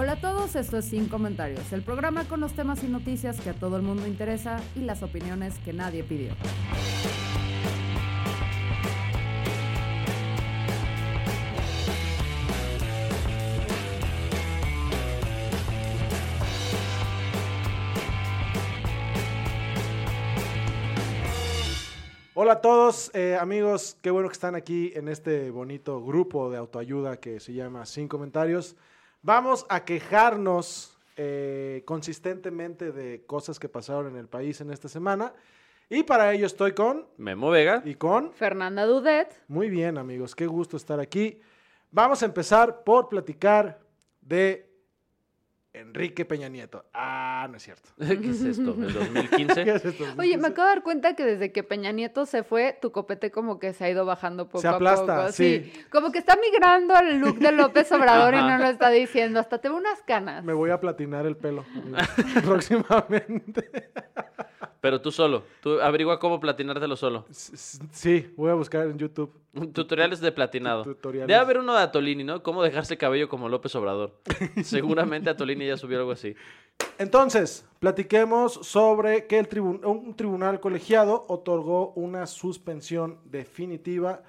Hola a todos, esto es Sin Comentarios, el programa con los temas y noticias que a todo el mundo interesa y las opiniones que nadie pidió. Hola a todos, eh, amigos, qué bueno que están aquí en este bonito grupo de autoayuda que se llama Sin Comentarios. Vamos a quejarnos eh, consistentemente de cosas que pasaron en el país en esta semana. Y para ello estoy con Memo Vega. y con... Fernanda Dudet. Muy bien, amigos, qué gusto estar aquí. Vamos a empezar por platicar de Enrique Peña Nieto. Ah, no es cierto. ¿Qué es esto? ¿El ¿Qué 2015? es esto? Oye, me acabo de dar cuenta que desde que Peña Nieto se fue, tu copete como que se ha ido bajando poco Se aplasta, a poco. sí. Como que está migrando al look de López Obrador y no lo está diciendo. Hasta te veo unas canas. Me voy a platinar el pelo próximamente. Pero tú solo. Tú averigua cómo platinártelo solo. Sí, voy a buscar en YouTube. Tutoriales de platinado. Tutoriales. Debe haber uno de Atolini, ¿no? Cómo dejarse el cabello como López Obrador. Seguramente Atolini ya subió algo así. Entonces, platiquemos sobre que el tribu- un tribunal colegiado otorgó una suspensión definitiva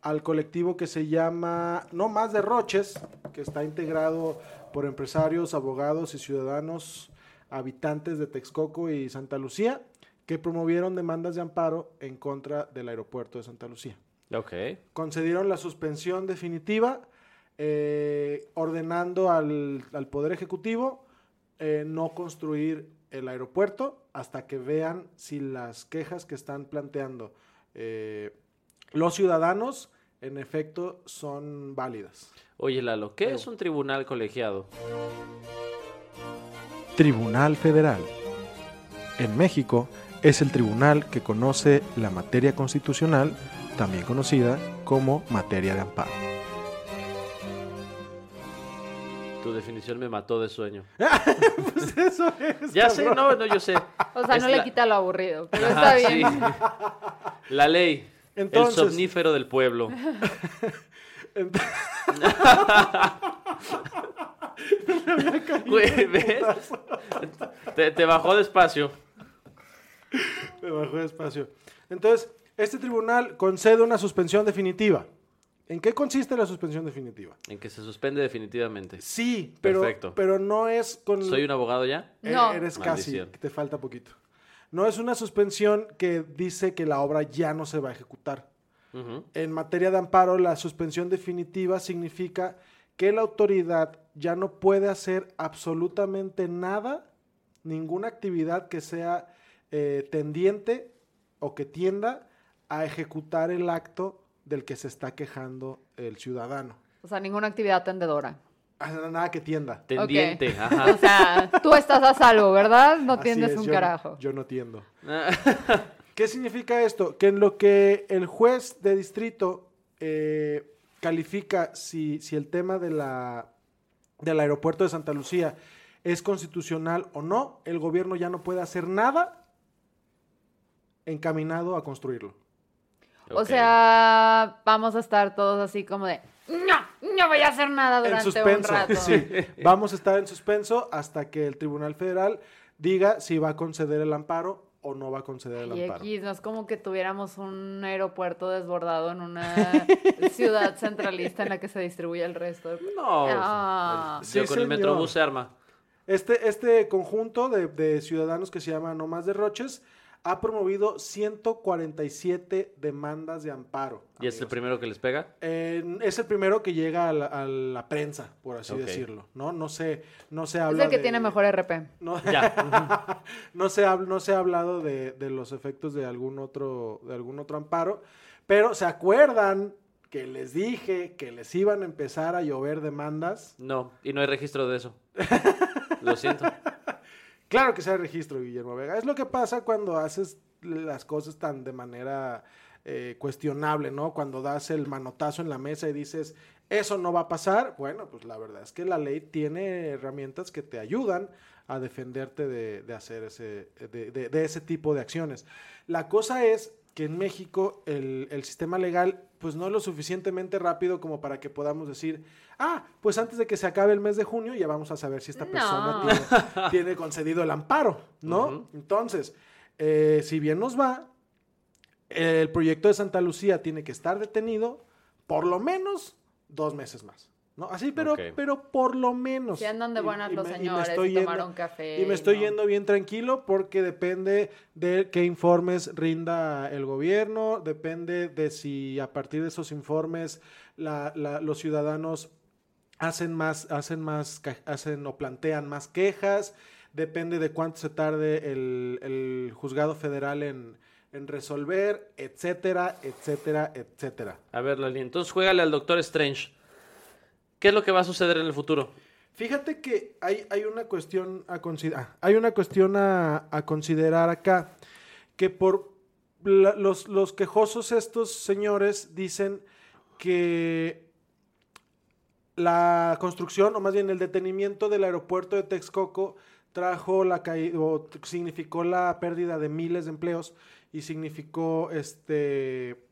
al colectivo que se llama No Más Derroches, que está integrado por empresarios, abogados y ciudadanos habitantes de Texcoco y Santa Lucía, que promovieron demandas de amparo en contra del aeropuerto de Santa Lucía Ok. concedieron la suspensión definitiva, eh, ordenando al, al Poder Ejecutivo eh, no construir el aeropuerto hasta que vean si las quejas que están planteando eh, los ciudadanos en efecto son válidas. Oye, Lalo, ¿qué es un tribunal colegiado? Tribunal Federal. En México es el tribunal que conoce la materia constitucional, también conocida como materia de amparo. Tu definición me mató de sueño. Pues eso es. Ya sé, no, no, yo sé. O sea, Es no le la- quita lo aburrido, pero Ajá, está bien. sí. La ley. Entonces- el somnífero del pueblo. Güey, ¿ves? Te, te bajó despacio. Me bajó despacio. Entonces, este tribunal concede una suspensión definitiva. ¿En qué consiste la suspensión definitiva? En que se suspende definitivamente. Sí, pero, Perfecto. pero no es con... ¿Soy un abogado ya? Eh, No. Eres Maldición. casi, te falta poquito. No es una suspensión que dice que la obra ya no se va a ejecutar. Ujú. En materia de amparo, la suspensión definitiva significa que la autoridad ya no puede hacer absolutamente nada, ninguna actividad que sea eh, tendiente o que tienda a ejecutar el acto del que se está quejando el ciudadano. O sea, ninguna actividad tendedora. Ah, Nada que tienda. Tendiente, O ajá. sea, tú estás a salvo, ¿verdad? No Así tiendes es, un yo no- carajo. yo no tiendo. ¿Qué significa esto? Que en lo que el juez de distrito eh, califica si, si el tema de la, del aeropuerto de Santa Lucía es constitucional o no, el gobierno ya no puede hacer nada encaminado a construirlo. O sea, vamos a estar todos así como de, no, no voy a hacer nada En durante un suspenso. rato. sí. Vamos a estar en suspenso hasta que el Tribunal Federal diga si va a conceder el amparo o no va a conceder el Y amparo. aquí no es como que tuviéramos un aeropuerto desbordado en una ciudad centralista en la que se distribuye el resto. de- No. Ah. Sí, yo con el. Metrobús se arma. Este, este conjunto de, de ciudadanos que se llama No Más Derroches ha promovido 147 demandas de amparo. ¿Y es el primero que les pega? Eh, es el primero que llega a la, a la prensa, por así decirlo, ¿no? No se, no se Es habla el que de- tiene mejor RP. No, Ya. no, se, ha, no se ha hablado de, de los efectos de algún, otro, de algún otro amparo, pero ¿se acuerdan que les dije que les iban a empezar a llover demandas. No, y no hay registro de eso. Lo siento. Claro que sea registro, Guillermo Vega. Es lo que pasa cuando haces las cosas tan de manera eh, cuestionable, ¿no? Cuando das el manotazo en la mesa y dices, eso no va a pasar. Bueno, pues la verdad es que la ley tiene herramientas que te ayudan a defenderte de, de hacer ese, de, de- de ese tipo de acciones. La cosa es que en México el, el sistema legal pues no es lo suficientemente rápido como para que podamos decir, ah, pues antes de que se acabe el mes de junio ya vamos a saber si esta persona tiene, tiene concedido el amparo, ¿no? Entonces, eh, si bien nos va, el proyecto de Santa Lucía tiene que estar detenido por lo menos dos meses más. ¿No? Así, pero, pero por lo menos. Si andan de buenas y los me- y me señores, estoy y yendo- tomaron café. y me estoy ¿no? yendo bien tranquilo porque depende de qué informes rinda el gobierno, depende de si a partir de esos informes la- la- los ciudadanos hacen más, hacen más, hacen o plantean más quejas, depende de cuánto se tarde el, el juzgado federal en, en resolver, etcétera, etcétera, etcétera. A ver, Lali, entonces juégale al Doctor Strange. ¿Qué es lo que va a suceder en el futuro? Fíjate que hay, hay una cuestión a considerar. Hay una cuestión a, considerar acá. Que por los, los quejosos estos señores dicen que la construcción, o más bien el detenimiento del aeropuerto de Texcoco trajo la caída, o significó la pérdida de miles de empleos y significó este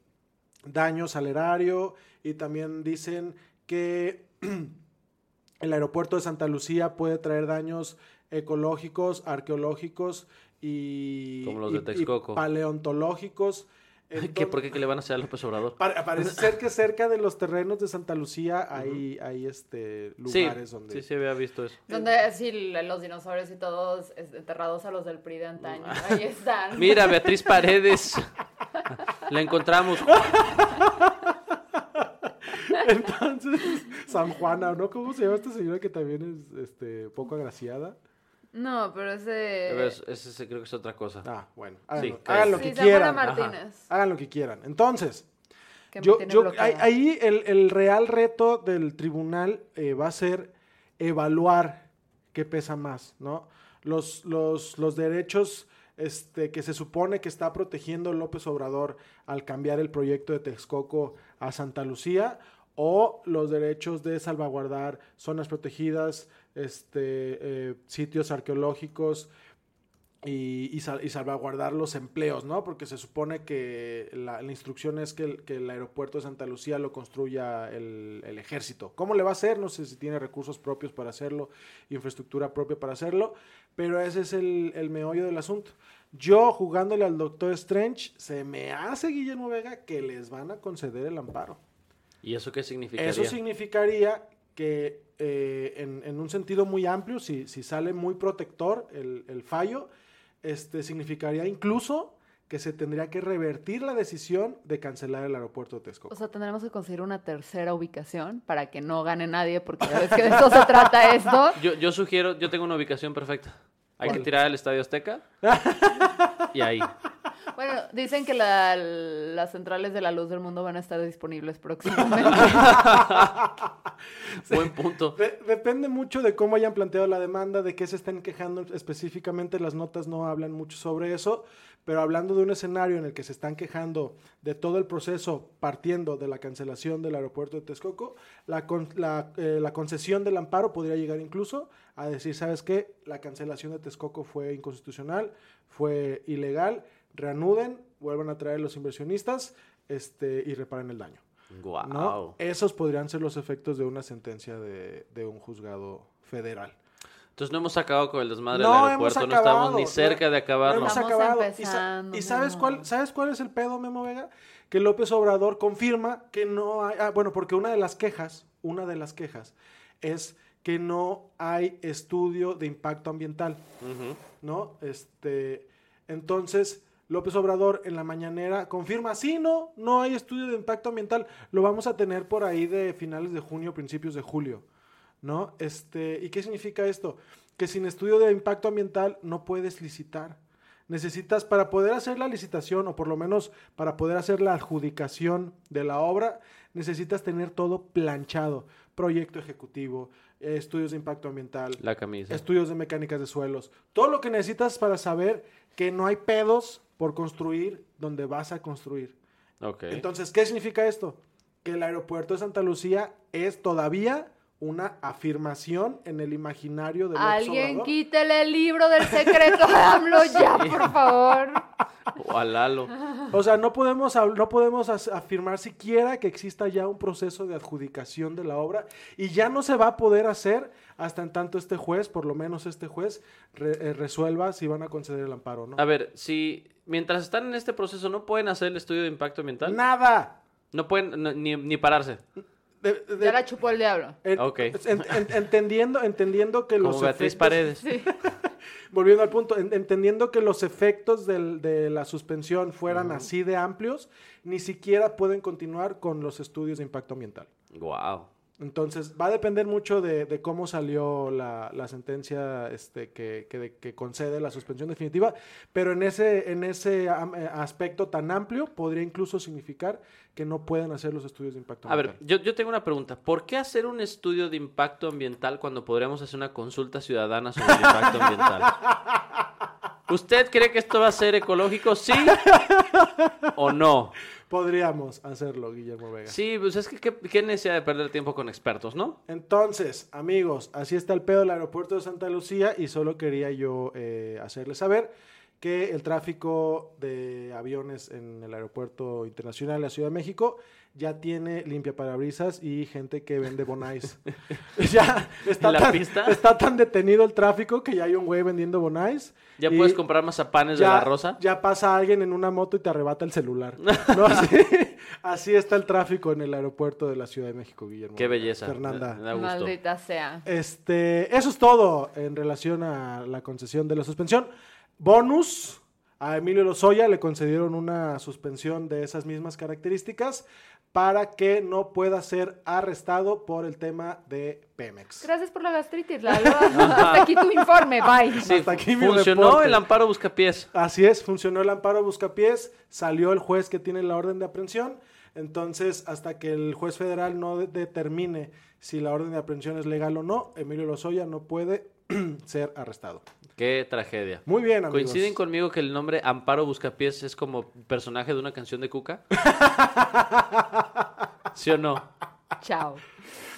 daños al erario y también dicen que el aeropuerto de Santa Lucía puede traer daños ecológicos, arqueológicos y, Como los de y- y Texcoco. paleontológicos. ¿Qué, ¿Por qué? ¿Qué le van a hacer a López Obrador? pare- parece ser que cerca de los terrenos de Santa Lucía hay, hay este, Sí, lugares donde... sí, sí, había visto eso. Donde así los dinosaurios y todos es- enterrados a los del PRI de antaño. Ahí están. Mira, Beatriz Paredes. La encontramos. Entonces, San Juana, ¿no? ¿Cómo se llama esta señora que también es este, poco agraciada? No, pero ese. Pero es- Ese, ese creo que es otra cosa. Ah, bueno, hagan, Sí, lo- que- hagan lo Sí, que quieran. Martínez. Hagan lo que quieran. Entonces, yo, ahí- ahí el, el real reto del tribunal eh, va a ser evaluar qué pesa más, ¿no? Los, los, los derechos este, que se supone que está protegiendo López Obrador al cambiar el proyecto de Texcoco a Santa Lucía o los derechos de salvaguardar zonas protegidas, este, eh, sitios arqueológicos, y, y sal- y salvaguardar los empleos, ¿no? Porque se supone que la, la instrucción es que el, que el aeropuerto de Santa Lucía lo construya el, el ejército. ¿Cómo le va a hacer? No sé si tiene recursos propios para hacerlo, infraestructura propia para hacerlo, pero ese es el, el meollo del asunto. Yo, jugándole al Doctor Strange, se me hace, Guillermo Vega, que les van a conceder el amparo. ¿Y eso qué significaría? Eso significaría que eh, en, en un sentido muy amplio, si, si sale muy protector el, el fallo, este, significaría incluso que se tendría que revertir la decisión de cancelar el aeropuerto de Texcoco. O sea, tendremos que conseguir una tercera ubicación para que no gane nadie, porque ya ves que de eso se trata esto. Yo, yo sugiero, yo tengo una ubicación perfecta. Hay que tirar el Estadio Azteca. y ahí. Bueno, dicen que la- las centrales de la luz del mundo van a estar disponibles próximamente. Buen punto. De- depende mucho de cómo hayan planteado la demanda, de qué se estén quejando específicamente. Las notas no hablan mucho sobre eso, pero hablando de un escenario en el que se están quejando de todo el proceso partiendo de la cancelación del aeropuerto de Texcoco, la, con- la, eh, la concesión del amparo podría llegar incluso a decir, ¿sabes qué? La cancelación de Texcoco fue inconstitucional, fue ilegal, reanuden, vuelvan a traer los inversionistas este, y reparen el daño. Guau. ¿no? Esos podrían ser los efectos de una sentencia de, de un juzgado federal. Entonces no hemos acabado con el desmadre No del hemos aeropuerto. No estamos ni no- cerca de No acabarlo. hemos Estamos acabado. Y, sa- empezando, y sabes cuál, ¿sabes cuál es el pedo, Memo Vega? Que López Obrador confirma que no hay. ah, bueno, porque una de las quejas, una de las quejas, es que no hay estudio de impacto ambiental. ¿no? Este, entonces, López Obrador en la mañanera confirma, sí, no, no hay estudio de impacto ambiental, lo vamos a tener por ahí de finales de junio, principios de julio, ¿no? Este, ¿y qué significa esto? Que sin estudio de impacto ambiental no puedes licitar. necesitas, para poder hacer la licitación, o por lo menos para poder hacer la adjudicación de la obra, necesitas tener todo planchado. Proyecto ejecutivo, estudios de impacto ambiental, La camisa. estudios de mecánicas de suelos. Todo lo que necesitas para saber que no hay pedos por construir donde vas a construir. Entonces, ¿qué significa esto? Que el aeropuerto de Santa Lucía es todavía una afirmación en el imaginario del Alguien quítele el libro del secreto de AMLO ya, por favor. O a Lalo. O sea, no podemos, no podemos afirmar siquiera que exista ya un proceso de adjudicación de la obra y ya no se va a poder hacer hasta en tanto este juez, por lo menos este juez, re- eh, resuelva si van a conceder el amparo o no. A ver, si mientras están en este proceso no pueden hacer el estudio de impacto ambiental, Nada. no pueden no, ni, ni pararse. De- de- Ya la chupó el diablo. en- Ok. en- en- entendiendo, entendiendo que Como los Beatriz efectos- Paredes. Sí. Volviendo al punto, en- entendiendo que los efectos del- de la suspensión fueran así de amplios, ni siquiera pueden continuar con los estudios de impacto ambiental. Wow. Entonces, va a depender mucho de, de cómo salió la, la sentencia este, que, que- que concede la suspensión definitiva, pero en ese, en ese eh, aspecto tan amplio podría incluso significar que no pueden hacer los estudios de impacto A ver, ambiental. yo, yo tengo una pregunta. ¿Por qué hacer un estudio de impacto ambiental cuando podríamos hacer una consulta ciudadana sobre el impacto ambiental? ¿Usted cree que esto va a ser ecológico? ¿Sí o no? Podríamos hacerlo, Guillermo Vega. Sí, pues es que qué, qué necesidad de perder tiempo con expertos, ¿no? Entonces, amigos, así está el pedo del aeropuerto de Santa Lucía y solo quería yo eh, hacerles saber que el tráfico de aviones en el aeropuerto internacional de la Ciudad de México ya tiene limpia parabrisas y gente que vende bonais. ya está ¿En la tan, pista? está tan detenido el tráfico que ya hay un güey vendiendo bonais. Ya puedes comprar mazapanes de ya- la rosa. Ya pasa alguien en una moto y te arrebata el celular. ¿no? Así, así está el tráfico en el aeropuerto de la Ciudad de México, Guillermo. Qué belleza. Fernanda. Me, me. Maldita sea. Este, eso es todo en relación a la concesión de la suspensión. Bonus, a Emilio Lozoya le concedieron una suspensión de esas mismas características para que no pueda ser arrestado por el tema de Pemex. Gracias por la gastritis, Lalo. Hasta aquí tu informe. Bye. Sí, Hasta aquí mi funcionó reporte. el amparo buscapiés. Así es, funcionó el amparo buscapiés, salió el juez que tiene la orden de aprehensión, entonces hasta que el juez federal no de- determine si la orden de aprehensión es legal o no, Emilio Lozoya no puede ser arrestado. Qué tragedia. Muy bien, amigos. ¿Coinciden conmigo que el nombre Amparo Buscapiés es como personaje de una canción de Cuca? ¿Sí o no? Chao.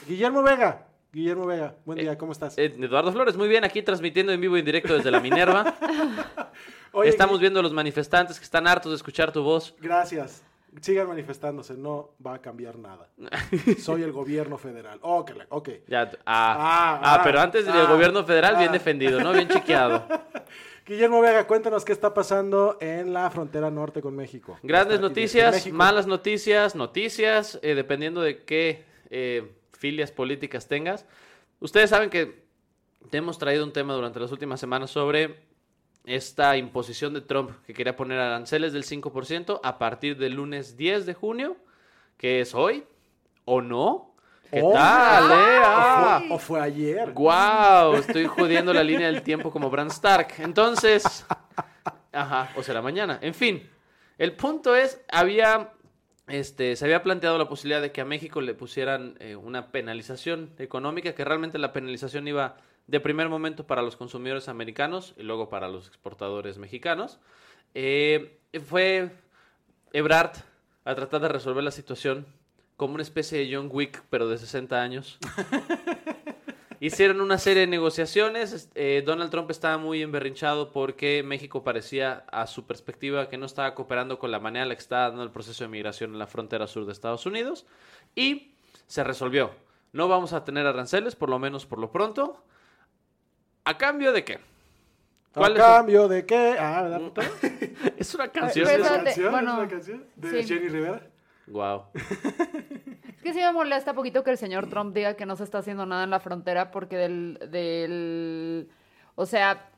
Guillermo Vega, Guillermo Vega, buen día, ¿cómo estás? Eh, Eduardo Flores, muy bien, aquí transmitiendo en vivo y en directo desde la Minerva. Oye, Estamos viendo a los manifestantes que están hartos de escuchar tu voz. Gracias. Sigan manifestándose, no va a cambiar nada. Soy el gobierno federal. Ok, ok. Ya, ah, Ah, ah, pero antes del ah, gobierno federal, bien defendido, ¿no? Bien chequeado. Guillermo Vega, cuéntanos qué está pasando en la frontera norte con México. Grandes Está- noticias, México. malas noticias, noticias, eh, dependiendo de qué eh, filias políticas tengas. Ustedes saben que te hemos traído un tema durante las últimas semanas sobre esta imposición de Trump que quería poner aranceles del 5% a partir del lunes 10 de junio, que es hoy, o no. ¿Qué Oh. tal, eh? Ah. O fue, o fue ayer. ¡Guau! Estoy jodiendo la línea del tiempo como Bran Stark. Entonces, ajá, o será mañana. En fin, el punto es, había, este, se había planteado la posibilidad de que a México le pusieran eh, una penalización económica, que realmente la penalización iba de primer momento para los consumidores americanos y luego para los exportadores mexicanos. Eh, fue Ebrard a tratar de resolver la situación como una especie de John Wick, pero de 60 años. Hicieron una serie de negociaciones. es- eh, Donald Trump estaba muy emberrinchado porque México parecía, a su perspectiva, que no estaba cooperando con la manera en la que estaba dando el proceso de migración en la frontera sur de Estados Unidos. Y se resolvió. No vamos a tener aranceles, por lo menos por lo pronto. ¿A cambio de qué? ¿A ¿Cuál es cambio de qué? Ah, ¿verdad, puto? Es una ¿Es canción. Pues, una canción? ¿Es una canción? ¿De sí. Jenny Rivera? Wow. Es que sí me molesta poquito que el señor Trump diga que no se está haciendo nada en la frontera porque del, del... O sea,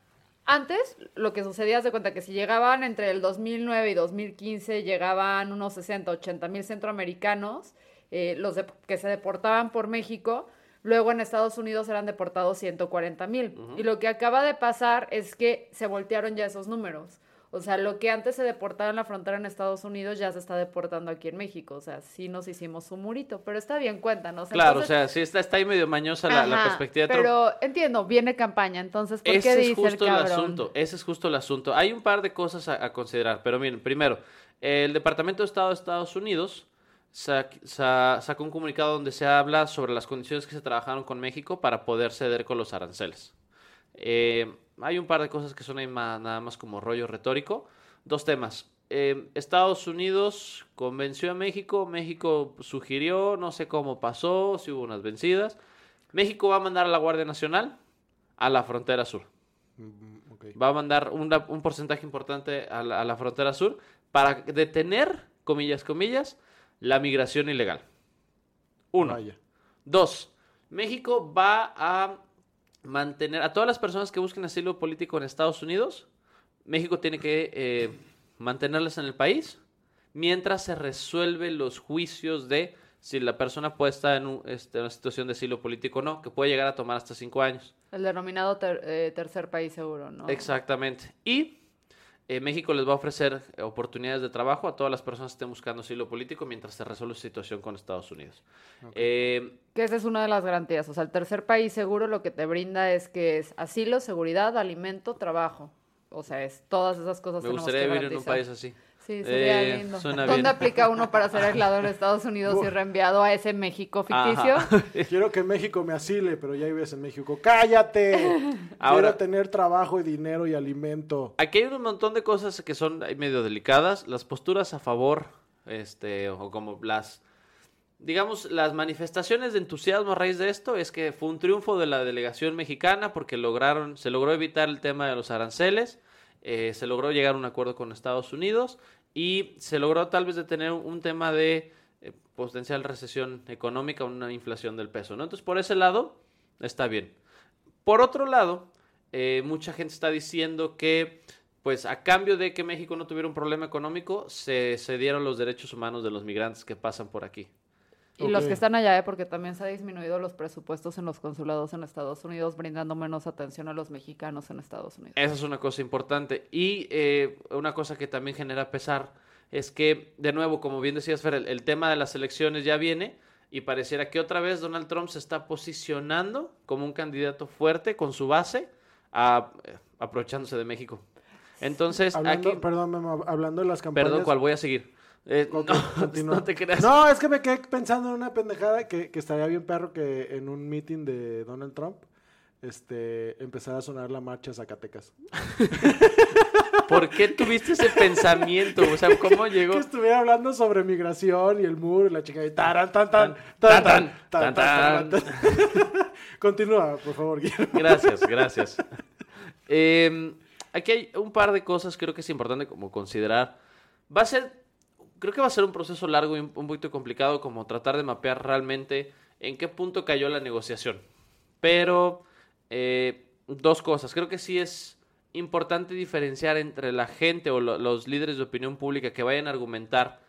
antes lo que sucedía es de cuenta que si llegaban entre el 2009 y 2015, llegaban unos 60, 80 mil centroamericanos, eh, los de- que se deportaban por México, luego en Estados Unidos eran deportados 140 mil. Y lo que acaba de pasar es que se voltearon ya esos números. O sea, lo que antes se deportaba en la frontera en Estados Unidos ya se está deportando aquí en México. O sea, sí nos hicimos un murito, pero está bien, cuéntanos. Claro, Entonces- o sea, sí está, está ahí medio mañosa la, perspectiva de. Pero entiendo, viene campaña, entonces, ¿por Ese qué es dice justo el, cabrón? asunto, ese es justo el asunto. Hay un par de cosas a, a considerar, pero miren, primero, el Departamento de Estado de Estados Unidos sacó un comunicado donde se habla sobre las condiciones que se trabajaron con México para poder ceder con los aranceles. Eh, hay un par de cosas que son ahí nada más como rollo retórico. Dos temas. Eh, Estados Unidos convenció a México, México sugirió, no sé cómo pasó, si hubo unas vencidas. México va a mandar a la Guardia Nacional a la frontera sur. Mm. Va a mandar una- un porcentaje importante a la, a la frontera sur para detener, comillas, comillas, la migración ilegal. Uno. Vaya. Dos, México va a mantener a todas las personas que busquen asilo político en Estados Unidos, México tiene que eh, mantenerlas en el país mientras se resuelven los juicios de si la persona puede estar en un- este, una situación de asilo político o no, que puede llegar a tomar hasta cinco años. El denominado ter- eh, tercer país seguro, ¿no? Exactamente. Y eh, México les va a ofrecer eh, oportunidades de trabajo a todas las personas que estén buscando asilo político mientras se resuelve su situación con Estados Unidos. Eh, Que esa es una de las garantías. O sea, el tercer país seguro lo que te brinda es que es asilo, seguridad, alimento, trabajo. O sea, es todas esas cosas me gustaría que vivir en un país así. Sí, sería Eh, lindo. suena ¿Dónde bien. aplica uno para ser aislado en Estados Unidos y reenviado a ese México ficticio? Ajá. Quiero que México me asile, pero ya vives en México. ¡Cállate! Ahora- Quiero tener trabajo y dinero y alimento. Aquí hay un montón de cosas que son medio delicadas. Las posturas a favor, este, o como las, digamos, las manifestaciones de entusiasmo a raíz de esto es que fue un triunfo de la delegación mexicana porque lograron, se logró evitar el tema de los aranceles, eh, se logró llegar a un acuerdo con Estados Unidos y se logró tal vez detener un, tema de eh, potencial recesión económica, una inflación del peso, ¿no? Entonces, por ese lado, está bien. Por otro lado, eh, mucha gente está diciendo que, pues a cambio de que México no tuviera un problema económico, se cedieron los derechos humanos de los migrantes que pasan por aquí. Y los que están allá, ¿eh? porque también se ha disminuido los presupuestos en los consulados en Estados Unidos, brindando menos atención a los mexicanos en Estados Unidos. Esa es una cosa importante. Y eh, una cosa que también genera pesar es que, de nuevo, como bien decías, Fer, el, el tema de las elecciones ya viene y pareciera que otra vez Donald Trump se está posicionando como un candidato fuerte con su base, a- eh, aprovechándose de México. Entonces, Hablando, aquí... perdón, Memo, hablando de las campañas. Perdón, ¿cuál voy a seguir? Eh, no, no te creas. No, es que me quedé pensando en una pendejada que, que estaría bien perro que en un meeting de Donald Trump este, empezara a sonar la marcha Zacatecas. ¿Por qué tuviste ese pensamiento? O sea, ¿cómo llegó? Que estuviera hablando sobre migración y el muro y la chica y taran, tan, tan, tan, tan, tan, tan, tan. Continúa, por favor, Guillermo. Gracias, gracias. Eh, aquí hay un par de cosas creo que es importante como considerar. Va a ser, creo que va a ser un proceso largo y un, poquito complicado como tratar de mapear realmente en qué punto cayó la negociación. Pero eh, dos cosas. Creo que sí es importante diferenciar entre la gente o lo- los líderes de opinión pública que vayan a argumentar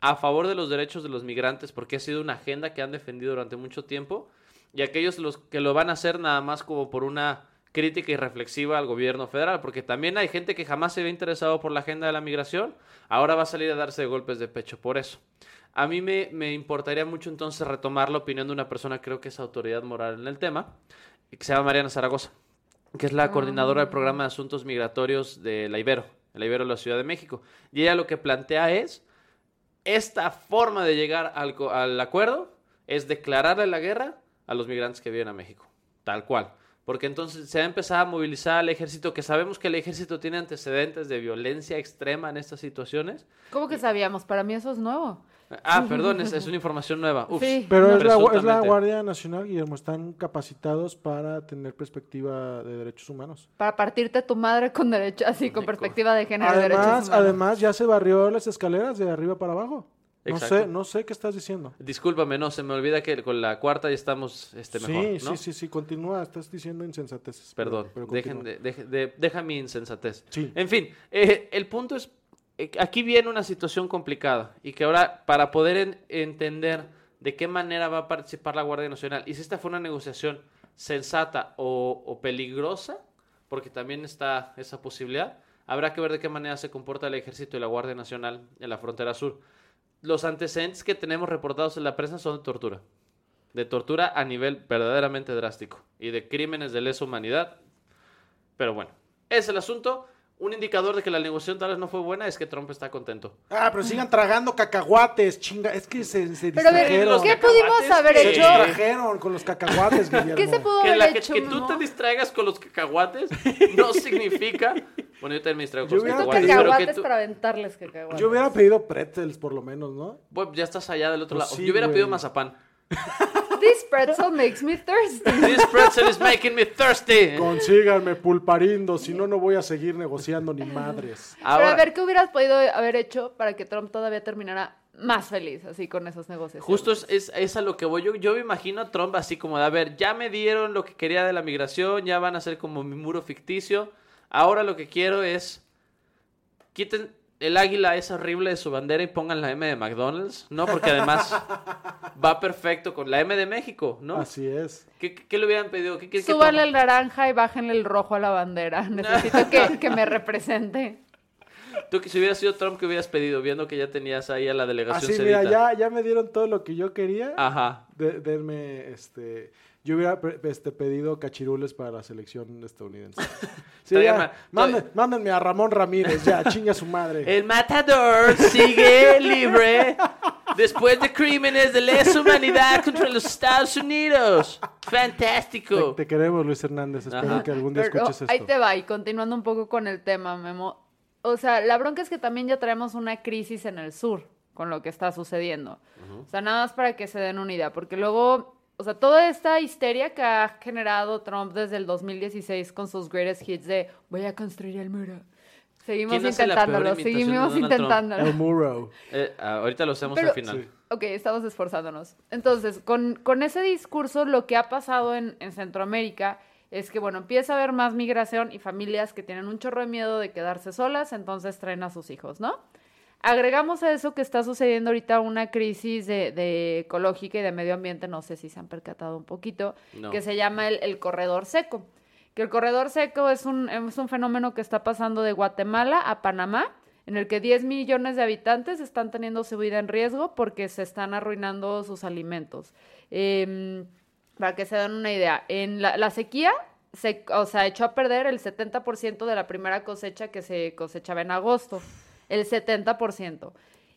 a favor de los derechos de los migrantes porque ha sido una agenda que han defendido durante mucho tiempo y aquellos los que lo van a hacer nada más como por una crítica y reflexiva al gobierno federal, porque también hay gente que jamás se había interesado por la agenda de la migración, ahora va a salir a darse golpes de pecho por eso. A mí me, me importaría mucho entonces retomar la opinión de una persona, creo que es autoridad moral en el tema, que se llama Mariana Zaragoza, que es la coordinadora del programa de asuntos migratorios de la Ibero, la Ibero de la Ciudad de México. Y ella lo que plantea es, esta forma de llegar al, al acuerdo es declararle la guerra a los migrantes que vienen a México, tal cual. Porque entonces se va a empezar a movilizar al ejército, que sabemos que el ejército tiene antecedentes de violencia extrema en estas situaciones. ¿Cómo que sabíamos? Para mí eso es nuevo. Ah, perdón, es, es una información nueva. Ups. Sí. Pero No. es, la, es la Presuntamente. Guardia Nacional, Guillermo. Están capacitados para tener perspectiva de derechos humanos. Para partirte tu madre con derecho, así, con perspectiva de género y derechos Además, humanos. además, ya se barrió las escaleras de arriba para abajo. No sé, no sé qué estás diciendo. Discúlpame, no, se me olvida que con la cuarta ya estamos este, mejor, sí, ¿no? sí, sí, sí, continúa, estás diciendo insensateces. Perdón, pero dejen de, deja mi insensatez. Sí. En fin, eh, el punto es, eh, aquí viene una situación complicada y que ahora para poder en- entender de qué manera va a participar la Guardia Nacional y si esta fue una negociación sensata o, o peligrosa, porque también está esa posibilidad, Habrá que ver de qué manera se comporta el ejército y la Guardia Nacional en la frontera sur. Los antecedentes que tenemos reportados en la prensa son de tortura. De tortura a nivel verdaderamente drástico. Y de crímenes de lesa humanidad. Pero bueno, es el asunto. Un indicador de que la negociación tal vez no fue buena es que Trump está contento. Ah, pero sigan tragando cacahuates, chinga. Es que se, se Pero distrajeron. ¿qué pudimos haber Se hecho? distrajeron con los cacahuates, Guillermo. ¿Qué se pudo Que, haber la- hecho, que tú te distraigas con los cacahuates no significa... Bueno, yo también me distraigo con Yo los hubiera cacahuates, pero cacahuates tú... para aventarles cacahuates. Yo hubiera pedido pretzels, por lo menos, ¿no? Bueno, ya estás allá del otro Pues lado. sí, yo hubiera güey. pedido mazapán. This pretzel makes me thirsty. This pretzel is making me thirsty. Consíganme pulparindo, si no, no voy a seguir negociando ni madres. Pero Ahora, a ver, ¿qué hubieras podido haber hecho para que Trump todavía terminara más feliz así con esos negocios? justo es, es, es a lo que voy. Yo, yo me imagino a Trump así como de, a ver, ya me dieron lo que quería de la migración, ya van a ser como mi muro ficticio. Ahora lo que quiero es, quiten el águila esa horrible de su bandera y pongan la M de McDonald's, ¿no? Porque además va perfecto con la M de México, ¿no? Así es. ¿Qué, qué, qué le hubieran pedido? ¿Qué, qué, Súbanle el naranja y bájenle el rojo a la bandera. Necesito que, que me represente. Tú que si hubieras sido Trump, ¿qué hubieras pedido? Viendo que ya tenías ahí a la delegación Así, mira, ya, ya me dieron todo lo que yo quería. Ajá. De- denme, este... Yo hubiera este, pedido cachirules para la selección estadounidense. Sí, Tráigame- ya, manden- mándenme a Ramón Ramírez, ya, chinga su madre. El matador sigue libre después de crímenes de lesa humanidad contra los Estados Unidos. Fantástico. te queremos, Luis Hernández. Espero Ajá. que algún día Pero, escuches ahí esto. te va, y continuando un poco con el tema, Memo. O sea, la bronca es que también ya traemos una crisis en el sur con lo que está sucediendo. O sea, nada más para que se den una idea, porque luego, o sea, toda esta histeria que ha generado Trump desde el 2016 con sus greatest hits de voy a construir el muro. Seguimos ¿Quién hace la peor intentándolo, seguimos intentándolo. El muro. Eh, ah, ahorita lo hacemos Pero- al final. Sí. Ok, estamos esforzándonos. Entonces, con, con ese discurso, lo que ha pasado en, en Centroamérica es que, bueno, empieza a haber más migración y familias que tienen un chorro de miedo de quedarse solas, entonces traen a sus hijos, ¿no? Agregamos a eso que está sucediendo ahorita una crisis de, de ecológica y de medio ambiente, no sé si se han percatado un poquito, No. que se llama el, el corredor seco. Que el corredor seco es un, es un fenómeno que está pasando de Guatemala a Panamá, en el que 10 millones de habitantes están teniendo su vida en riesgo porque se están arruinando sus alimentos. Em, para que se den una idea, en la, la sequía se, o sea, echó a perder el 70% de la primera cosecha que se cosechaba en agosto. El 70%.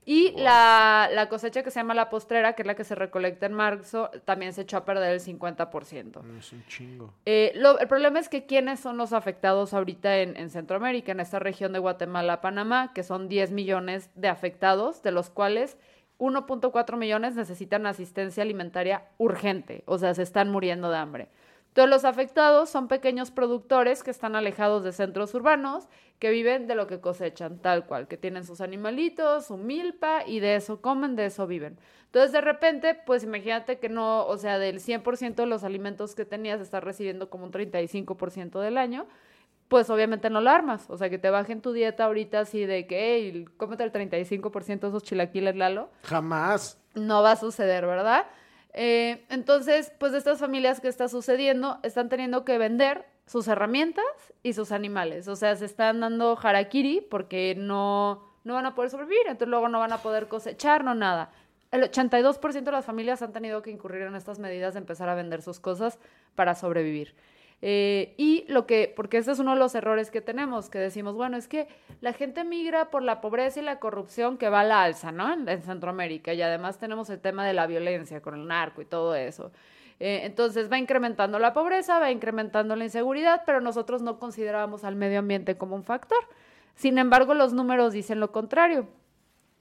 Y la, la cosecha que se llama la postrera, que es la que se recolecta en marzo, también se echó a perder el 50%. Es un chingo. Eh, lo- el problema es que quiénes son los afectados ahorita en, en Centroamérica, en esta región de Guatemala, Panamá, que son 10 millones de afectados, de los cuales 1.4 millones necesitan asistencia alimentaria urgente, o sea, se están muriendo de hambre. Todos los afectados son pequeños productores que están alejados de centros urbanos, que viven de lo que cosechan, tal cual, que tienen sus animalitos, su milpa y de eso comen, de eso viven. Entonces, de repente, pues imagínate que no, o sea, del 100% de los alimentos que tenías, estás recibiendo como un 35% del año, pues obviamente no lo armas. O sea, que te bajen tu dieta ahorita así de que, hey, cómete el 35% de esos chilaquiles, Lalo Jamás. no va a suceder, ¿verdad? Eh, entonces, pues de estas familias que está sucediendo, están teniendo que vender sus herramientas y sus animales. O sea, se están dando harakiri porque no, no van a poder sobrevivir, entonces luego no van a poder cosechar, no nada. El 82% de las familias han tenido que incurrir en estas medidas de empezar a vender sus cosas para sobrevivir. Eh, y lo que, porque ese es uno de los errores que tenemos, que decimos, bueno, es que la gente migra por la pobreza y la corrupción que va a la alza, ¿no? En, en Centroamérica. Y además tenemos el tema de la violencia con el narco y todo eso. Eh, entonces va incrementando la pobreza, va incrementando la inseguridad, pero nosotros no considerábamos al medio ambiente como un factor. Sin embargo, los números dicen lo contrario.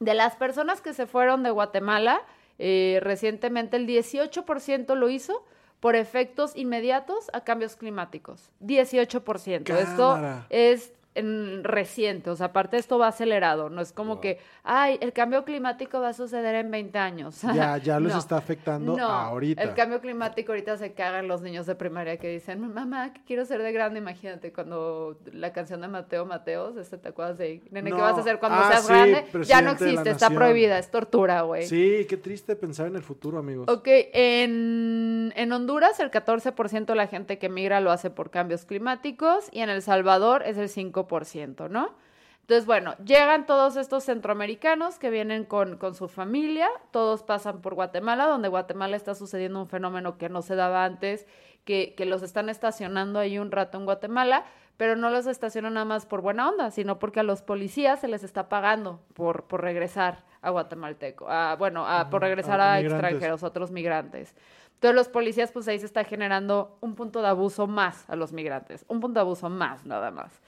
De las personas que se fueron de Guatemala, eh, recientemente el 18% lo hizo por efectos inmediatos a cambios climáticos. 18%. Esto Cámara. es en reciente, o sea, aparte esto va acelerado, no es como que, ay, el cambio climático va a suceder en 20 años. Ya, ya los No. está afectando No, ahorita. El cambio climático ahorita se cagan los niños de primaria que dicen, mamá, que quiero ser de grande. Imagínate cuando la canción de Mateo Mateos, este, ¿te acuerdas de nene, qué vas a hacer cuando Ah, seas sí, grande? Ya no existe, está prohibida, es tortura, güey. Sí, qué triste pensar en el futuro, amigos. Ok, en, en Honduras el 14% de la gente que migra lo hace por cambios climáticos y en El Salvador es el 5%. 5%, ¿no? Entonces, bueno, llegan todos estos centroamericanos que vienen con, con, su familia, todos pasan por Guatemala, donde Guatemala está sucediendo un fenómeno que no se daba antes, que, que los están estacionando ahí un rato en Guatemala, pero no los estacionan nada más por buena onda, sino porque a los policías se les está pagando por, por regresar a guatemalteco, a, bueno, a, por regresar a, a extranjeros, otros migrantes. Entonces los policías, pues ahí se está generando un punto de abuso más a los migrantes, un punto de abuso más nada más.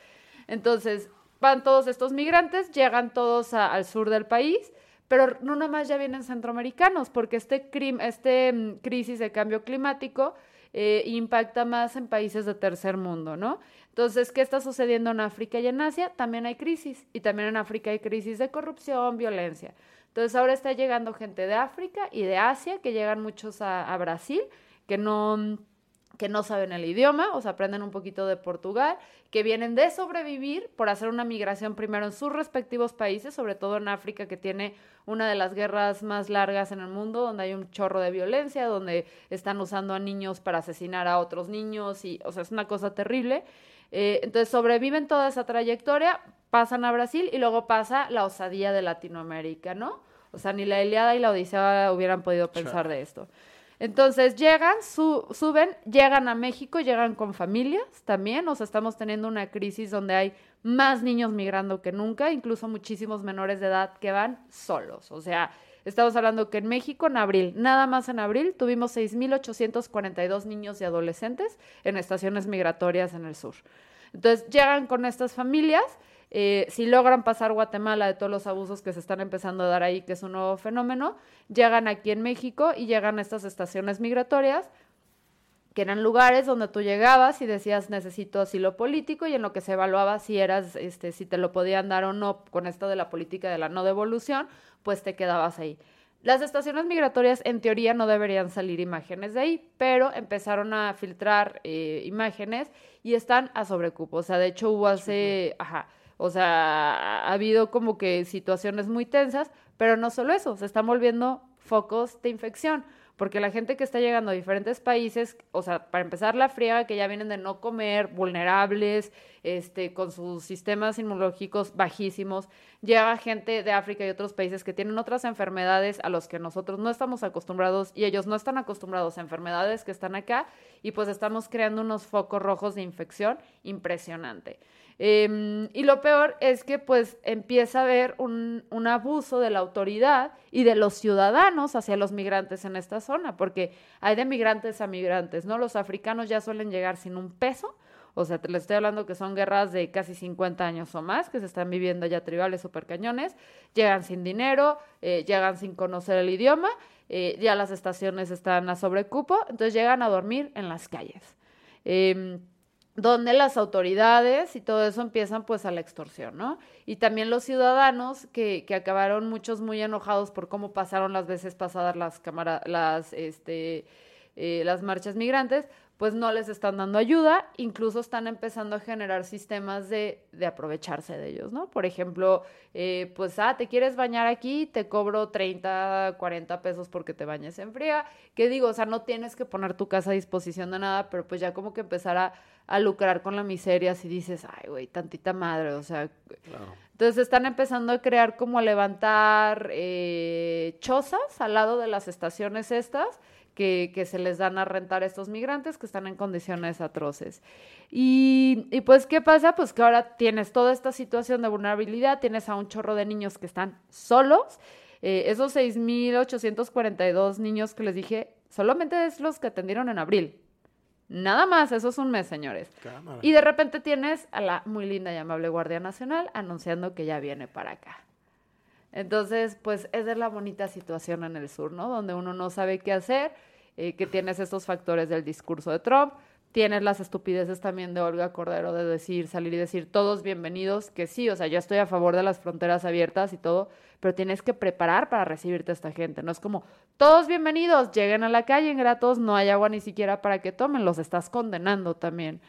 Entonces, van todos estos migrantes, llegan todos al sur del país, pero no nada más ya vienen centroamericanos, porque este, crim, este um, crisis de cambio climático eh, impacta más en países de tercer mundo, ¿no? Entonces, ¿qué está sucediendo en África y en Asia? También hay crisis, y también en África hay crisis de corrupción, violencia. Entonces, ahora está llegando gente de África y de Asia, que llegan muchos a, a Brasil, que no que no saben el idioma, o sea, aprenden un poquito de Portugal, que vienen de sobrevivir por hacer una migración primero en sus respectivos países, sobre todo en África, que tiene una de las guerras más largas en el mundo, donde hay un chorro de violencia, donde están usando a niños para asesinar a otros niños, y, o sea, es una cosa terrible. Eh, entonces sobreviven toda esa trayectoria, pasan a Brasil y luego pasa la osadía de Latinoamérica, ¿no? O sea, ni la Iliada y la Odisea hubieran podido pensar de esto. Entonces llegan, su, suben, llegan a México, llegan con familias también, o sea, estamos teniendo una crisis donde hay más niños migrando que nunca, incluso muchísimos menores de edad que van solos, o sea, estamos hablando que en México en abril, nada más en abril, tuvimos 6.842 niños y adolescentes en estaciones migratorias en el sur. Entonces llegan con estas familias, eh, si logran pasar Guatemala de todos los abusos que se están empezando a dar ahí, que es un nuevo fenómeno, llegan aquí en México y llegan a estas estaciones migratorias, que eran lugares donde tú llegabas y decías necesito asilo político y en lo que se evaluaba si eras, este, si te lo podían dar o no con esto de la política de la no devolución, pues te quedabas ahí. Las estaciones migratorias en teoría no deberían salir imágenes de ahí, pero empezaron a filtrar eh, imágenes y están a sobrecupo. O sea, de hecho hubo hace, ajá, o sea, ha habido como que situaciones muy tensas, pero no solo eso, se están volviendo focos de infección, porque la gente que está llegando a diferentes países, o sea, para empezar la friega que ya vienen de no comer, vulnerables, este, con sus sistemas inmunológicos bajísimos, llega gente de África y otros países que tienen otras enfermedades a los que nosotros no estamos acostumbrados y ellos no están acostumbrados a enfermedades que están acá y pues estamos creando unos focos rojos de infección impresionante. Eh, y lo peor es que pues empieza a haber un, un, abuso de la autoridad y de los ciudadanos hacia los migrantes en esta zona, porque hay de migrantes a migrantes, ¿no? Los africanos ya suelen llegar sin un peso, o sea, te les estoy hablando que son guerras de casi 50 años o más, que se están viviendo ya tribales super cañones, llegan sin dinero, eh, llegan sin conocer el idioma, eh, ya las estaciones están a sobrecupo, entonces llegan a dormir en las calles. Donde las autoridades y todo eso empiezan pues a la extorsión, ¿no? Y también los ciudadanos que, que acabaron muchos muy enojados por cómo pasaron las veces pasadas las cámaras, las, este, eh, las marchas migrantes, pues no les están dando ayuda, incluso están empezando a generar sistemas de, de aprovecharse de ellos, ¿no? Por ejemplo, eh, pues, ah, te quieres bañar aquí, te cobro 30, 40 pesos porque te bañes en fría, que digo, o sea, no tienes que poner tu casa a disposición de nada, pero pues ya como que empezar a, a lucrar con la miseria si dices, ay, güey, tantita madre, o sea... Claro. Entonces están empezando a crear como a levantar eh, chozas al lado de las estaciones estas, que, que, se les dan a rentar a estos migrantes que están en condiciones atroces. Y, y, pues, ¿qué pasa? Pues que ahora tienes toda esta situación de vulnerabilidad, tienes a un chorro de niños que están solos. Eh, esos 6.842 niños que les dije, solamente es los que atendieron en abril. Nada más, eso es un mes, señores. Cámara. Y de repente tienes a la muy linda y amable Guardia Nacional anunciando que ya viene para acá. Entonces, pues esa es la bonita situación en el sur, ¿no? Donde uno no sabe qué hacer, eh, que tienes estos factores del discurso de Trump, tienes las estupideces también de Olga Cordero de decir, salir y decir, todos bienvenidos, que sí, o sea, yo estoy a favor de las fronteras abiertas y todo, pero tienes que preparar para recibirte a esta gente, no es como, todos bienvenidos, lleguen a la calle ingratos, no hay agua ni siquiera para que tomen, los estás condenando también.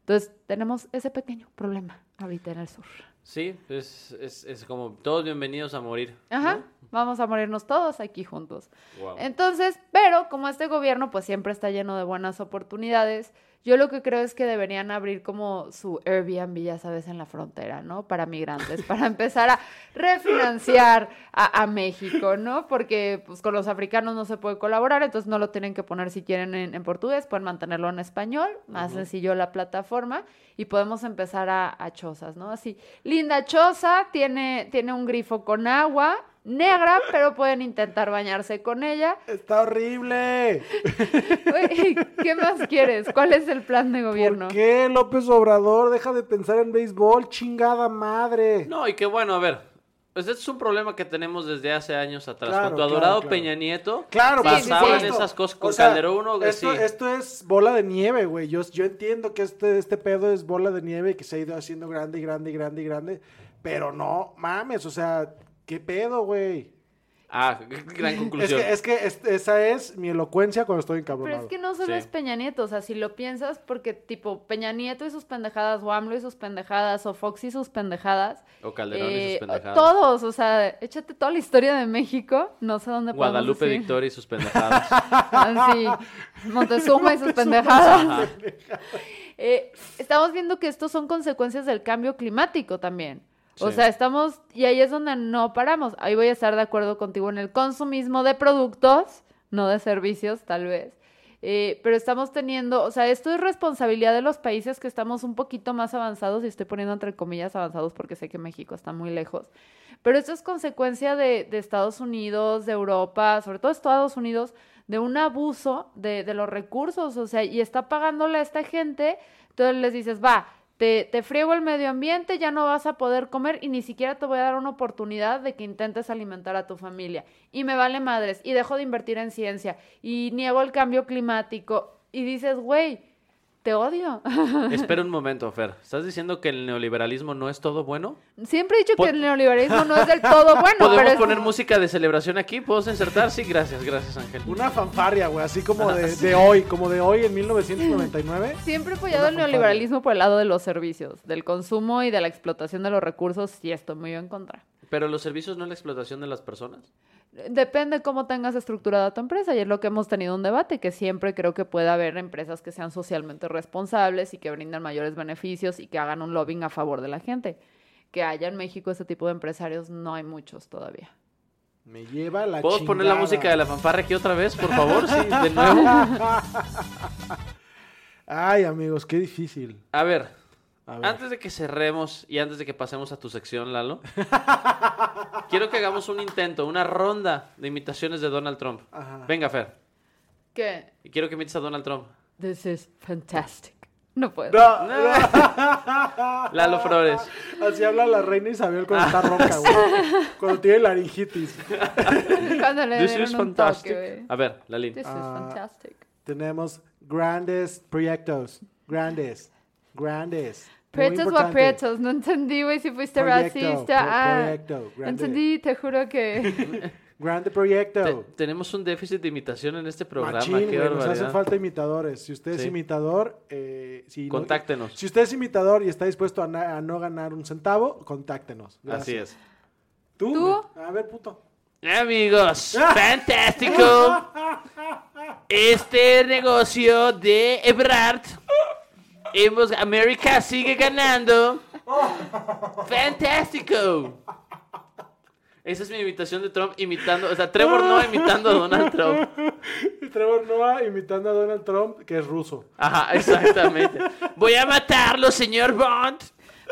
Entonces, tenemos ese pequeño problema ahorita en el sur. Sí, es, es, es, como todos bienvenidos a morir. Ajá, ¿no? vamos a morirnos todos aquí juntos. Wow. Entonces, pero como este gobierno pues siempre está lleno de buenas oportunidades, Yo lo que creo es que deberían abrir como su Airbnb, ya sabes, en la frontera, ¿no? Para migrantes, para empezar a refinanciar a, a México, ¿no? Porque pues con los africanos no se puede colaborar, entonces no lo tienen que poner si quieren en, en portugués, pueden mantenerlo en español, más sencillo la plataforma, y podemos empezar a, a chozas, ¿no? Así, linda choza, tiene, tiene un grifo con agua, negra, pero pueden intentar bañarse con ella. Está horrible. ¿Qué más quieres? ¿Cuál es el plan de gobierno? ¿Por qué López Obrador deja de pensar en béisbol? Chingada madre. No, y qué bueno, a ver. Pues este es un problema que tenemos desde hace años atrás. Claro, con tu adorado claro. Peña Nieto, Claro, Sí, por sí, pasaban sí. esas cosas con O sea, Calderón. esto, sí. esto es bola de nieve, güey. Yo, yo entiendo que este, este pedo es bola de nieve y que se ha ido haciendo grande y grande y grande y grande. Pero no mames, o sea, ¿qué pedo, güey? Ah, gran Es conclusión. que, es que es- esa es mi elocuencia cuando estoy Pero encabronado. es que no solo Sí. es Peña Nieto, o sea, si lo piensas, porque tipo Peña Nieto y sus pendejadas, o AMLO y sus pendejadas, o Fox y sus pendejadas. O Calderón y eh, sus pendejadas. Todos, o sea, échate toda la historia de México, no sé dónde Guadalupe decir. Victoria y sus pendejadas. Así, Montezuma y sus pendejadas. Eh, estamos viendo que estos son consecuencias del cambio climático también. O sea, estamos, y ahí es donde no paramos. Ahí voy a estar de acuerdo contigo en el consumismo de productos, no de servicios, tal vez. Eh, pero estamos teniendo, o sea, esto es responsabilidad de los países que estamos un poquito más avanzados, y estoy poniendo entre comillas avanzados porque sé que México está muy lejos. Pero esto es consecuencia de, de Estados Unidos, de Europa, sobre todo Estados Unidos, de un abuso de, de los recursos, o sea, y está pagándole a esta gente, entonces les dices, va, te, te friego el medio ambiente, ya no vas a poder comer y ni siquiera te voy a dar una oportunidad de que intentes alimentar a tu familia. Y me vale madres, y dejo de invertir en ciencia, y niego el cambio climático, y dices, güey, te odio. Espera un momento, Fer. ¿Estás diciendo que el neoliberalismo no es todo bueno? Siempre he dicho que el neoliberalismo no es del todo bueno, ¿Podemos pero es- poner música de celebración aquí? ¿Puedo insertar? Sí, gracias, gracias, Ángel. Una fanfarria, güey, así como de, de hoy, como de hoy en 1999. Siempre he apoyado el neoliberalismo por el lado de los servicios, del consumo y de la explotación de los recursos, y estoy muy en contra. Pero los servicios no es la explotación de las personas. Depende cómo tengas estructurada tu empresa y es lo que hemos tenido un debate, que siempre creo que puede haber empresas que sean socialmente responsables y que brindan mayores beneficios y que hagan un lobbying a favor de la gente. Que haya en México ese tipo de empresarios, no hay muchos todavía. Me lleva la ¿Puedo poner la chingada. música de la fanfarra aquí otra vez, por favor? Sí, de nuevo. Ay, amigos, qué difícil. A ver. Antes de que cerremos y antes de que pasemos a tu sección, Lalo, quiero que hagamos un intento, una ronda de imitaciones de Donald Trump. Ajá. Venga, Fer. ¿Qué? Y quiero que imites a Donald Trump. This is fantastic. No puedo. No, no. Lalo Flores. Así habla la reina Isabel cuando está ronca, güey. Cuando tiene laringitis. Cuando le This is fantastic. toque. A ver, Lalín. This is Ah, fantastic. Tenemos grandes proyectos. Grandes. Grandes. Muy Prietos o aprietos, no entendí, güey, si fuiste Proyecto, racista. pro- ah, proyecto, grande. entendí, te juro que... Grande proyecto. Te- tenemos un déficit de imitación en este programa. Machín, Qué nos hacen falta imitadores. Si usted es imitador, eh, si no- Contáctenos. si usted es imitador y está dispuesto a, na- a no ganar un centavo, contáctenos. Gracias. Así es. ¿Tú? ¿Tú? A ver, puto. Amigos, fantástico. Este negocio de Ebrard. Hemos, América sigue ganando. Fantástico. Esa es mi imitación de Trump imitando, o sea, Trevor Noah imitando a Donald Trump. Trevor Noah imitando a Donald Trump, que es ruso. Ajá, exactamente. Voy a matarlo, señor Bond,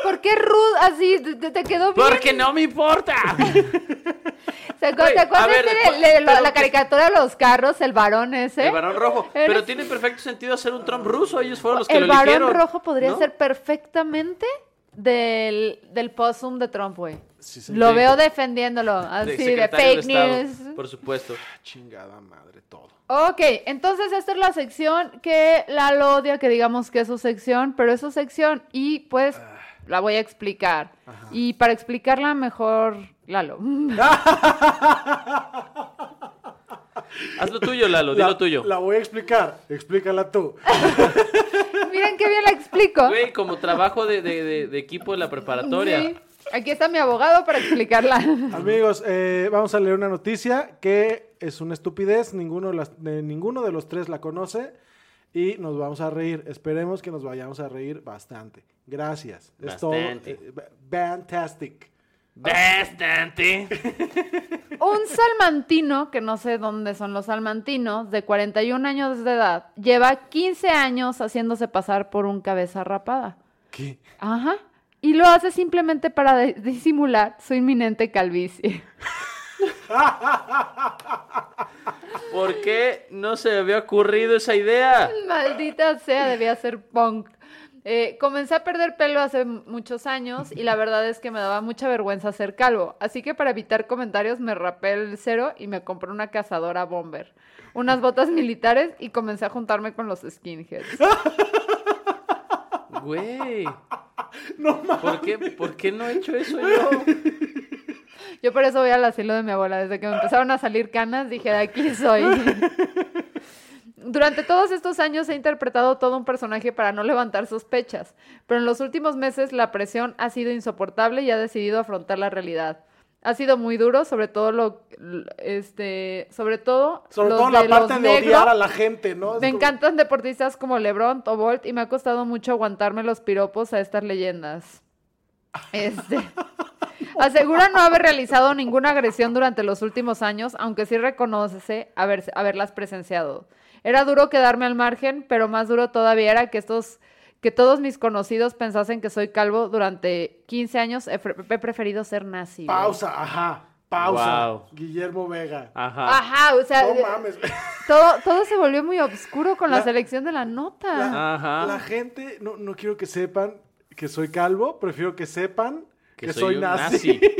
¿Por qué Ruth así te, te quedó bien? porque no me importa. ¿Se acu- Güey, ¿Te acuerdas a ver, de después- le- la, caricatura de los carros, el varón ese? El varón rojo. Eres- Pero tiene perfecto sentido hacer un Trump ruso. Ellos fueron los que el lo varón eligieron. rojo podría ¿no? ser perfectamente del, del possum de Trump, güey. Sí. Lo veo defendiéndolo, así de, fake Estado, news. Por supuesto. Chingada madre, todo. Ok, entonces esta es la sección que la odia, que digamos que es su sección, pero es su sección y pues la voy a explicar. Y para explicarla mejor, Lalo. Haz lo tuyo, Lalo, di lo La- tuyo. La voy a explicar. Explícala tú. Miren qué bien la explico. Güey, como trabajo de, de- de- de equipo de la preparatoria. Sí, Aquí está mi abogado para explicarla. Amigos, eh, vamos a leer una noticia que es una estupidez. Ninguno de, las- de- ninguno de los tres la conoce. Y nos vamos a reír. Esperemos que nos vayamos a reír bastante. Gracias. Es todo. Bastante. eh, fantastic. Bastante. Un salmantino, que no sé dónde son los salmantinos, de 41 años de edad, lleva 15 años haciéndose pasar por un cabeza rapada. ¿Qué? Ajá. Y lo hace simplemente para disimular su inminente calvicie. ¿Por qué no se me había ocurrido esa idea? Maldita sea, debía ser punk. Eh, comencé a perder pelo hace muchos años y la verdad es que me daba mucha vergüenza ser calvo. Así que para evitar comentarios me rapé el cero y me compré una cazadora bomber, unas botas militares y comencé a juntarme con los skinheads. Güey. ¿Por qué, ¿Por qué no he hecho eso yo? Yo por eso voy al asilo de mi abuela. Desde que me empezaron a salir canas, dije, de aquí soy. Durante todos estos años he interpretado todo un personaje para no levantar sospechas, pero en los últimos meses la presión ha sido insoportable y he decidido afrontar la realidad. Ha sido muy duro, sobre todo lo, este, sobre todo Sobre los todo la de parte los de negros. odiar a la gente, ¿no? Es Me como- encantan deportistas como LeBron o Bolt y me ha costado mucho aguantarme los piropos a estas leyendas. Este. Asegura no haber realizado ninguna agresión durante los últimos años, aunque sí reconoce haber, haberlas presenciado. Era duro quedarme al margen, pero más duro todavía era que estos que todos mis conocidos pensasen que soy calvo durante 15 años. He, pre- he preferido ser nazi. Pausa, ajá. Pausa. Wow. Guillermo Vega. Ajá. Ajá, o sea, No mames. todo, todo se volvió muy oscuro con la, La- selección de la nota. La, Ajá. la gente, no, no quiero que sepan que soy calvo, prefiero que sepan que, Que soy, soy un nazi. nazi.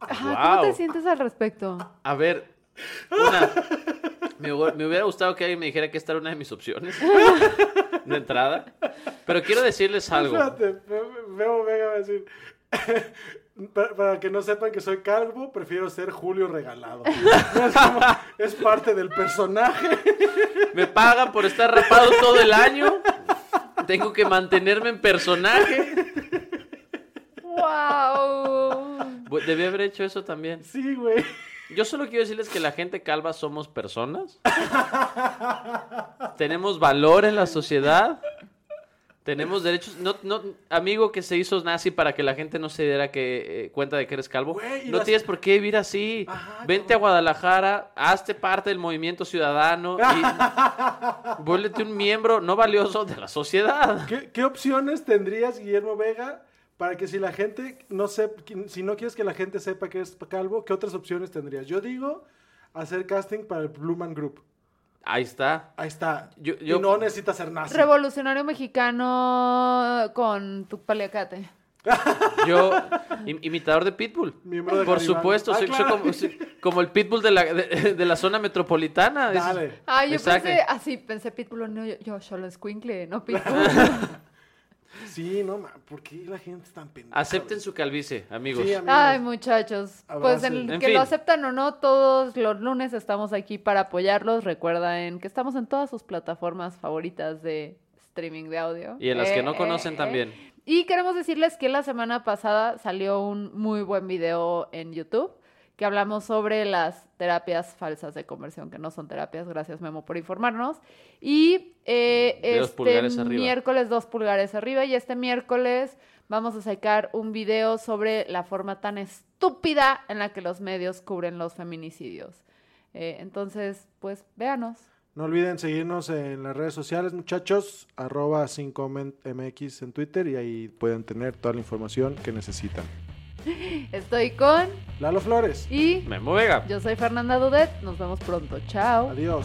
Ajá, ¿Cómo te sientes al respecto? A ver, una. Me, hu- me hubiera gustado que alguien me dijera que esta era una de mis opciones de entrada. Pero quiero decirles algo. Espérate, Ve- Veo Vega va a decir. Para, para que no sepan que soy calvo, prefiero ser Julio regalado. Es, como- es parte del personaje. Me pagan por estar rapado todo el año. Tengo que mantenerme en personaje. ¡Wow! Debí haber hecho eso también. Sí, güey. Yo solo quiero decirles que la gente calva somos personas. Tenemos valor en la sociedad. Tenemos derechos. No, no, amigo que se hizo nazi para que la gente no se diera que, eh, cuenta de que eres calvo. Güey, no las- tienes por qué vivir así. Ajá, Vente a Guadalajara, hazte parte del movimiento ciudadano y vuélvete un miembro no valioso de la sociedad. ¿Qué, qué opciones tendrías, Guillermo Vega, para que si la gente no sepa, si no quieres que la gente sepa que es calvo, qué otras opciones tendrías? Yo digo hacer casting para el Bluman Group. Ahí está. Ahí está. Yo- yo- y no necesitas ser nazi. Revolucionario mexicano con tu paliacate. Yo, im- imitador de Pitbull. Miembro de Por supuesto, Ah, soy, claro. como, soy como el Pitbull de la, de, de la zona metropolitana. Es- Dale. Ay, yo pensé, así pensé Pitbull, no, yo, yo solo escuincle, no Pitbull. Sí, no, ma, ¿por qué la gente es tan pendeja? Acepten su calvicie, amigos. Sí, amigos. Ay, muchachos. Pues en, que fin. lo aceptan o no, todos los lunes estamos aquí para apoyarlos. Recuerden que estamos en todas sus plataformas favoritas de streaming de audio. Y en las que no conocen eh, también. eh. Y queremos decirles que la semana pasada salió un muy buen video en YouTube que hablamos sobre las terapias falsas de conversión, que no son terapias. Gracias, Memo, por informarnos. Y eh, dos este miércoles, dos pulgares arriba. Y este miércoles vamos a sacar un video sobre la forma tan estúpida en la que los medios cubren los feminicidios. Eh, entonces, pues, véanos. No olviden seguirnos en las redes sociales, muchachos, arroba 5mx en Twitter y ahí pueden tener toda la información que necesitan. Estoy con Lalo Flores, y Memo Vega. yo soy Fernanda Dudet. Nos vemos pronto. Chao. adiós.